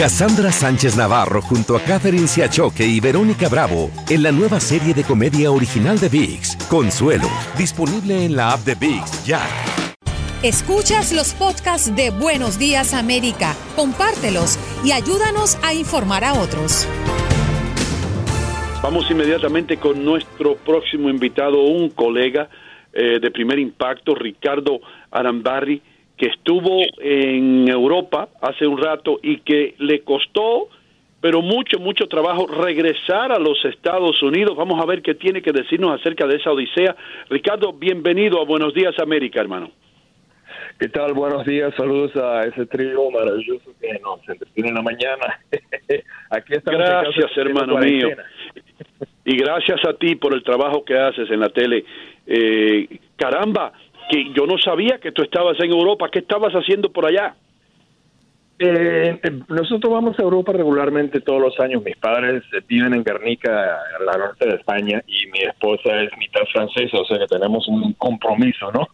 Cassandra Sánchez Navarro junto a Catherine Siachoque y Verónica Bravo en la nueva serie de comedia original de VIX, Consuelo, disponible en la app de VIX ya. Escuchas los podcasts de Buenos Días América, compártelos y ayúdanos a informar a otros. Vamos inmediatamente con nuestro próximo invitado, un colega eh, de primer impacto, Ricardo Arambarri que estuvo en Europa hace un rato y que le costó, pero mucho, mucho trabajo regresar a los Estados Unidos. Vamos a ver qué tiene que decirnos acerca de esa odisea. Ricardo, bienvenido a Buenos Días América, hermano. ¿Qué tal? Buenos días, saludos a ese trío maravilloso que nos entretiene en la mañana. Aquí estamos. Gracias, hermano mío. Y gracias a ti por el trabajo que haces en la tele. Eh, caramba, que yo no sabía que tú estabas en Europa. ¿Qué estabas haciendo por allá? Eh, nosotros vamos a Europa regularmente todos los años. Mis padres viven en Guernica, en la norte de España, y mi esposa es mitad francesa, o sea que tenemos un compromiso, ¿no?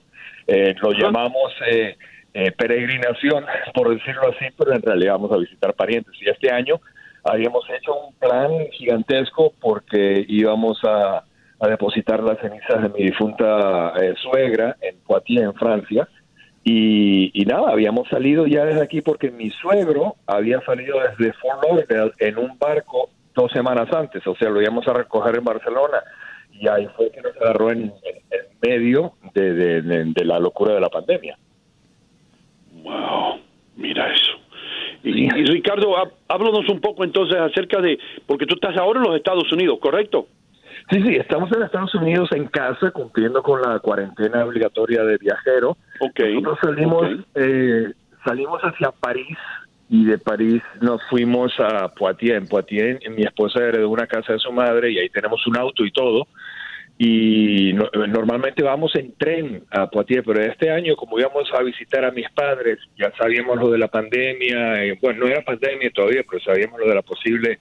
Eh, lo llamamos eh, eh, peregrinación, por decirlo así, pero en realidad vamos a visitar parientes. Y este año habíamos hecho un plan gigantesco porque íbamos a a depositar las cenizas de mi difunta eh, suegra en Poitiers, en Francia. Y, nada, habíamos salido ya desde aquí porque mi suegro había salido desde Fort Lauderdale en un barco dos semanas antes, o sea, lo íbamos a recoger en Barcelona. Y ahí fue que nos agarró en, medio de, de, la locura de la pandemia. Wow, mira eso. Y, y Ricardo, háblanos un poco entonces acerca de, porque tú estás ahora en los Estados Unidos, ¿correcto? Sí, sí, estamos en Estados Unidos en casa cumpliendo con la cuarentena obligatoria de viajero. Okay, Nosotros salimos, eh, salimos hacia París y de París nos fuimos a Poitiers. En Poitiers mi esposa heredó una casa de su madre y ahí tenemos un auto y todo. Y normalmente vamos en tren a Poitiers, pero este año como íbamos a visitar a mis padres, ya sabíamos lo de la pandemia, eh, bueno, no era pandemia todavía, pero sabíamos lo de la posible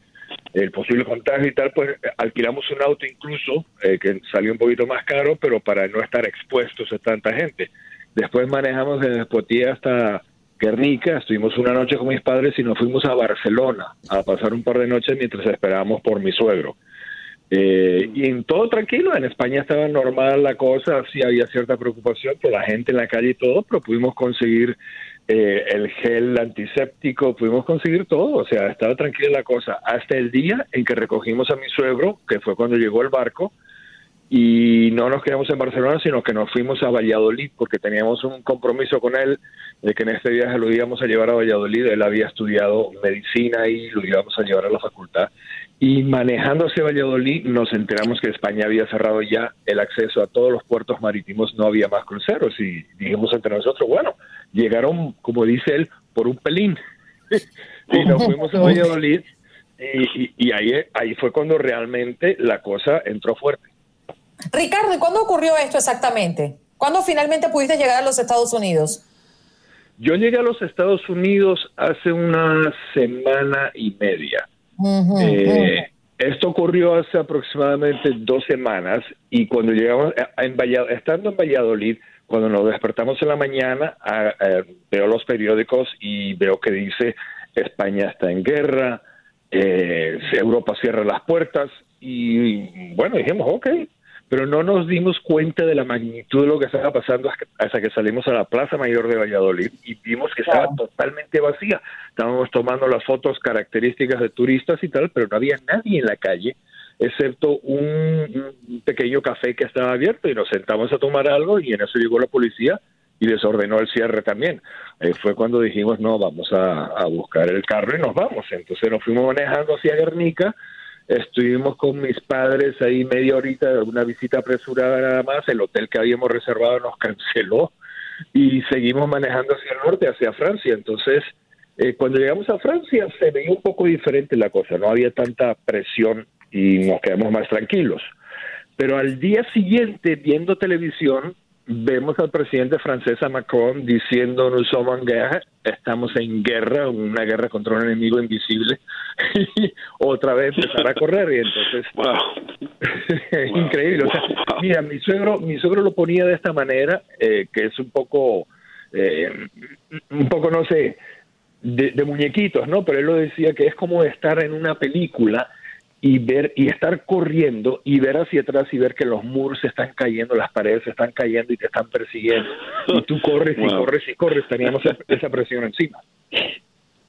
el posible contagio y tal, pues alquilamos un auto incluso eh, que salió un poquito más caro, pero para no estar expuestos a tanta gente. Después manejamos desde Poitiers hasta Guernica, estuvimos una noche con mis padres y nos fuimos a Barcelona a pasar un par de noches mientras esperábamos por mi suegro. Eh, y en todo tranquilo, en España estaba normal la cosa, sí había cierta preocupación por la gente en la calle y todo, pero pudimos conseguir eh, el gel antiséptico, pudimos conseguir todo, o sea, estaba tranquila la cosa, hasta el día en que recogimos a mi suegro, que fue cuando llegó el barco, y no nos quedamos en Barcelona, sino que nos fuimos a Valladolid, porque teníamos un compromiso con él de que en este viaje lo íbamos a llevar a Valladolid, él había estudiado medicina y lo íbamos a llevar a la facultad. Y manejando Valladolid nos enteramos que España había cerrado ya el acceso a todos los puertos marítimos, no había más cruceros y dijimos entre nosotros, bueno, llegaron, como dice él, por un pelín. y nos fuimos a Valladolid y, ahí, ahí fue cuando realmente la cosa entró fuerte. Ricardo, ¿y cuándo ocurrió esto exactamente? ¿Cuándo finalmente pudiste llegar a los Estados Unidos? Yo llegué a los Estados Unidos hace una semana y media. Eh, esto ocurrió hace aproximadamente dos semanas y cuando llegamos, en estando en Valladolid, cuando nos despertamos en la mañana, veo los periódicos y veo que dice España está en guerra, eh, Europa cierra las puertas y bueno, dijimos, ok, pero no nos dimos cuenta de la magnitud de lo que estaba pasando hasta que salimos a la Plaza Mayor de Valladolid y vimos que estaba totalmente vacía. Estábamos tomando las fotos características de turistas y tal, pero no había nadie en la calle, excepto un, pequeño café que estaba abierto y nos sentamos a tomar algo y en eso llegó la policía y desordenó el cierre también. fue cuando dijimos, no, vamos a, a buscar el carro y nos vamos. Entonces nos fuimos manejando hacia Guernica Estuvimos con mis padres ahí media horita, una visita apresurada nada más. El hotel que habíamos reservado nos canceló y seguimos manejando hacia el norte, hacia Francia. Entonces, eh, cuando llegamos a Francia se veía un poco diferente la cosa, no había tanta presión y nos quedamos más tranquilos. Pero al día siguiente, viendo televisión, vemos al presidente francés Macron diciendo no somos en guerra, estamos en guerra, una guerra contra un enemigo invisible y otra vez empezar a correr y entonces es increíble. mira, mi suegro, mi suegro lo ponía de esta manera, eh, que es un poco, eh, un poco no sé, de, de muñequitos, ¿no? Pero él lo decía que es como estar en una película y ver y estar corriendo y ver hacia atrás y ver que los muros se están cayendo, las paredes se están cayendo y te están persiguiendo. Y tú corres y corres y corres, teníamos esa presión encima.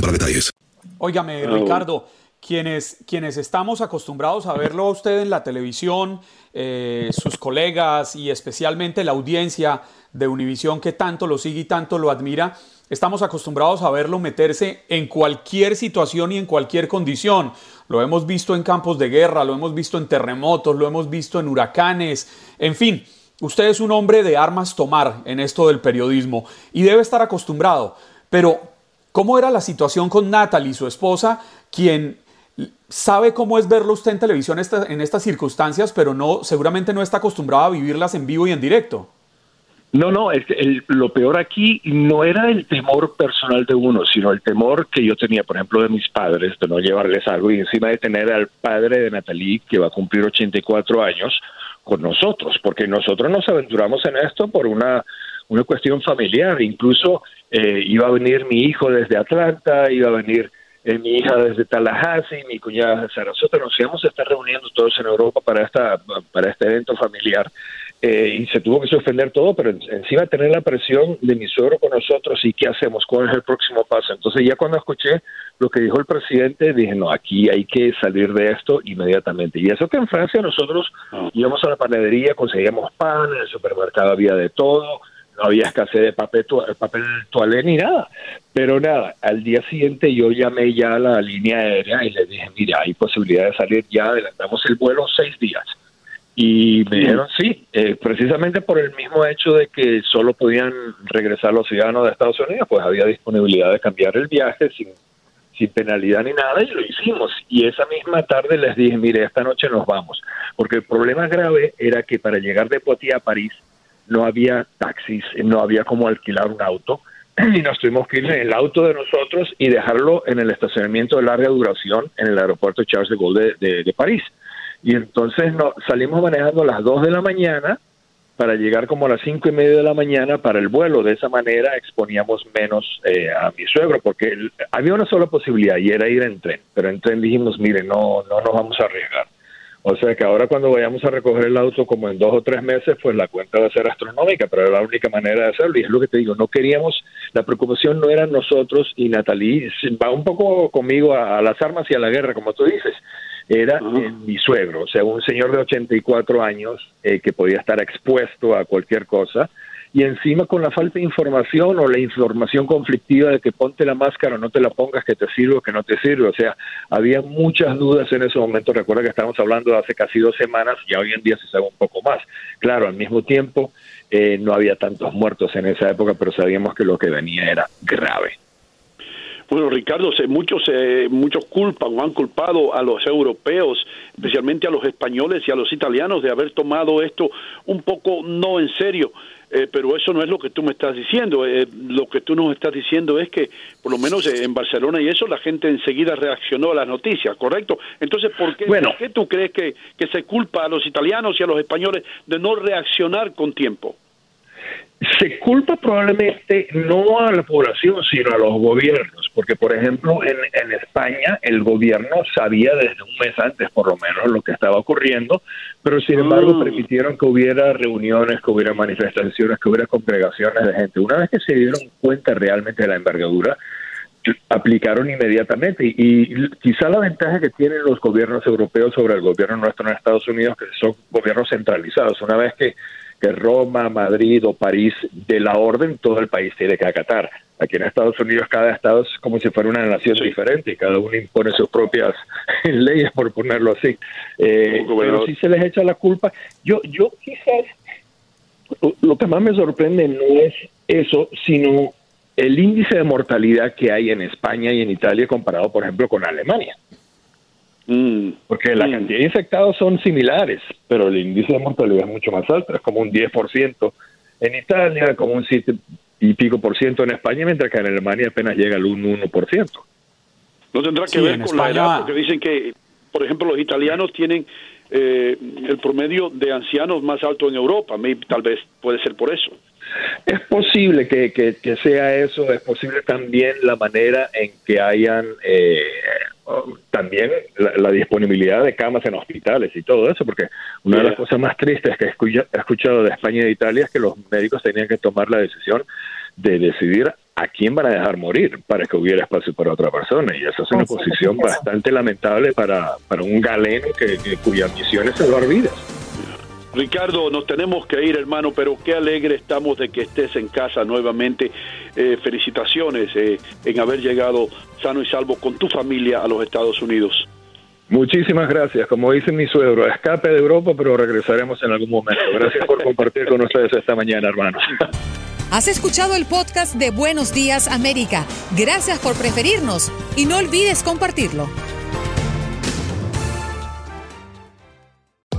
para detalles. Óigame, Ricardo, quienes, quienes estamos acostumbrados a verlo a usted en la televisión, eh, sus colegas y especialmente la audiencia de Univisión que tanto lo sigue y tanto lo admira, estamos acostumbrados a verlo meterse en cualquier situación y en cualquier condición. Lo hemos visto en campos de guerra, lo hemos visto en terremotos, lo hemos visto en huracanes, en fin. Usted es un hombre de armas tomar en esto del periodismo y debe estar acostumbrado. Pero, ¿Cómo era la situación con Natalie, su esposa, quien sabe cómo es verlo usted en televisión en estas circunstancias, pero no, seguramente no está acostumbrada a vivirlas en vivo y en directo? No, no, es lo peor aquí no era el temor personal de uno, sino el temor que yo tenía, por ejemplo, de mis padres, de no llevarles algo y encima de tener al padre de Natalie, que va a cumplir 84 años, con nosotros, porque nosotros nos aventuramos en esto por una, una cuestión familiar, incluso eh, iba a venir mi hijo desde Atlanta, iba a venir eh, mi hija desde Tallahassee, mi cuñada de Sarasota, nos íbamos a estar reuniendo todos en Europa para, esta, para este evento familiar. Eh, y se tuvo que suspender todo, pero encima tener la presión de mi suegro con nosotros y qué hacemos, cuál es el próximo paso. Entonces ya cuando escuché lo que dijo el presidente, dije, no, aquí hay que salir de esto inmediatamente. Y eso que en Francia nosotros ah. íbamos a la panadería, conseguíamos pan, en el supermercado había de todo, no había escasez de papel, papel toalé ni nada. Pero nada, al día siguiente yo llamé ya a la línea aérea y le dije, mira, hay posibilidad de salir ya, adelantamos el vuelo seis días. Y me dijeron sí, eh, precisamente por el mismo hecho de que solo podían regresar los ciudadanos de Estados Unidos, pues había disponibilidad de cambiar el viaje sin, sin penalidad ni nada y lo hicimos. Y esa misma tarde les dije, mire, esta noche nos vamos, porque el problema grave era que para llegar de Poitiers a París no había taxis, no había como alquilar un auto y nos tuvimos que ir en el auto de nosotros y dejarlo en el estacionamiento de larga duración en el aeropuerto Charles de Gaulle de, París. Y entonces salimos manejando a las 2 de la mañana para llegar como a las cinco y media de la mañana para el vuelo. De esa manera exponíamos menos eh, a mi suegro, porque había una sola posibilidad y era ir en tren. Pero en tren dijimos, mire, no, no nos vamos a arriesgar. O sea que ahora cuando vayamos a recoger el auto como en dos o tres meses, pues la cuenta va a ser astronómica, pero era la única manera de hacerlo. Y es lo que te digo, no queríamos, la preocupación no era nosotros y Natalie, va un poco conmigo a, las armas y a la guerra, como tú dices. Era mi suegro, o sea, un señor de 84 años eh, que podía estar expuesto a cualquier cosa y encima con la falta de información o la información conflictiva de que ponte la máscara o no te la pongas, que te sirve o que no te sirve. O sea, había muchas dudas en ese momento. Recuerda que estamos hablando de hace casi dos semanas, y hoy en día se sabe un poco más. Claro, al mismo tiempo eh, no había tantos muertos en esa época, pero sabíamos que lo que venía era grave. Bueno, Ricardo, muchos, muchos culpan o han culpado a los europeos, especialmente a los españoles y a los italianos, de haber tomado esto un poco no en serio. Eh, pero eso no es lo que tú me estás diciendo. Eh, lo que tú nos estás diciendo es que, por lo menos en Barcelona y eso, la gente enseguida reaccionó a las noticias, ¿correcto? Entonces, ¿por qué, ¿por qué tú crees que, que se culpa a los italianos y a los españoles de no reaccionar con tiempo? Se culpa probablemente no a la población, sino a los gobiernos, porque por ejemplo en, en, España el gobierno sabía desde un mes antes por lo menos lo que estaba ocurriendo, pero sin embargo mm. permitieron que hubiera reuniones, que hubiera manifestaciones, que hubiera congregaciones de gente. Una vez que se dieron cuenta realmente de la envergadura, aplicaron inmediatamente y, y, quizá la ventaja que tienen los gobiernos europeos sobre el gobierno nuestro en Estados Unidos que son gobiernos centralizados una vez que que Roma, Madrid o París de la orden, todo el país tiene que acatar. Aquí en Estados Unidos cada estado es como si fuera una nación diferente y cada uno impone sus propias leyes, por ponerlo así. Eh, pero si se les echa la culpa, yo, yo quizás lo que más me sorprende no es eso, sino el índice de mortalidad que hay en España y en Italia comparado, por ejemplo, con Alemania. Mm. Porque la mm. cantidad de infectados son similares, pero el índice de mortalidad es mucho más alto, es como un 10% en Italia, como un 7 y pico por ciento en España, mientras que en Alemania apenas llega al 1%. No tendrá que ver con la edad, porque dicen que, por ejemplo, los italianos tienen eh, el promedio de ancianos más alto en Europa, tal vez puede ser por eso. Es posible que, que, sea eso, es posible también la manera en que hayan eh, también la, disponibilidad de camas en hospitales y todo eso, porque una de las cosas más tristes que he escuchado de España y de Italia es que los médicos tenían que tomar la decisión de decidir a quién van a dejar morir para que hubiera espacio para otra persona. Y esa es una posición bastante lamentable para, para un galeno que, cuya misión es salvar vidas. Ricardo, nos tenemos que ir, hermano, pero qué alegre estamos de que estés en casa nuevamente. Eh, felicitaciones eh, en haber llegado sano y salvo con tu familia a los Estados Unidos. Muchísimas gracias. Como dice mi suegro, escape de Europa, pero regresaremos en algún momento. Gracias por compartir con ustedes esta mañana, hermanos. Has escuchado el podcast de Buenos Días América. Gracias por preferirnos y no olvides compartirlo.